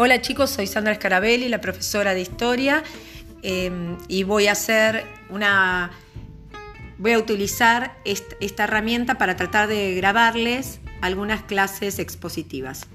Hola chicos, soy Sandra Scarabelli, la profesora de historia, em, y voy a hacer una. Voy a utilizar esta herramienta para tratar de grabarles algunas clases expositivas.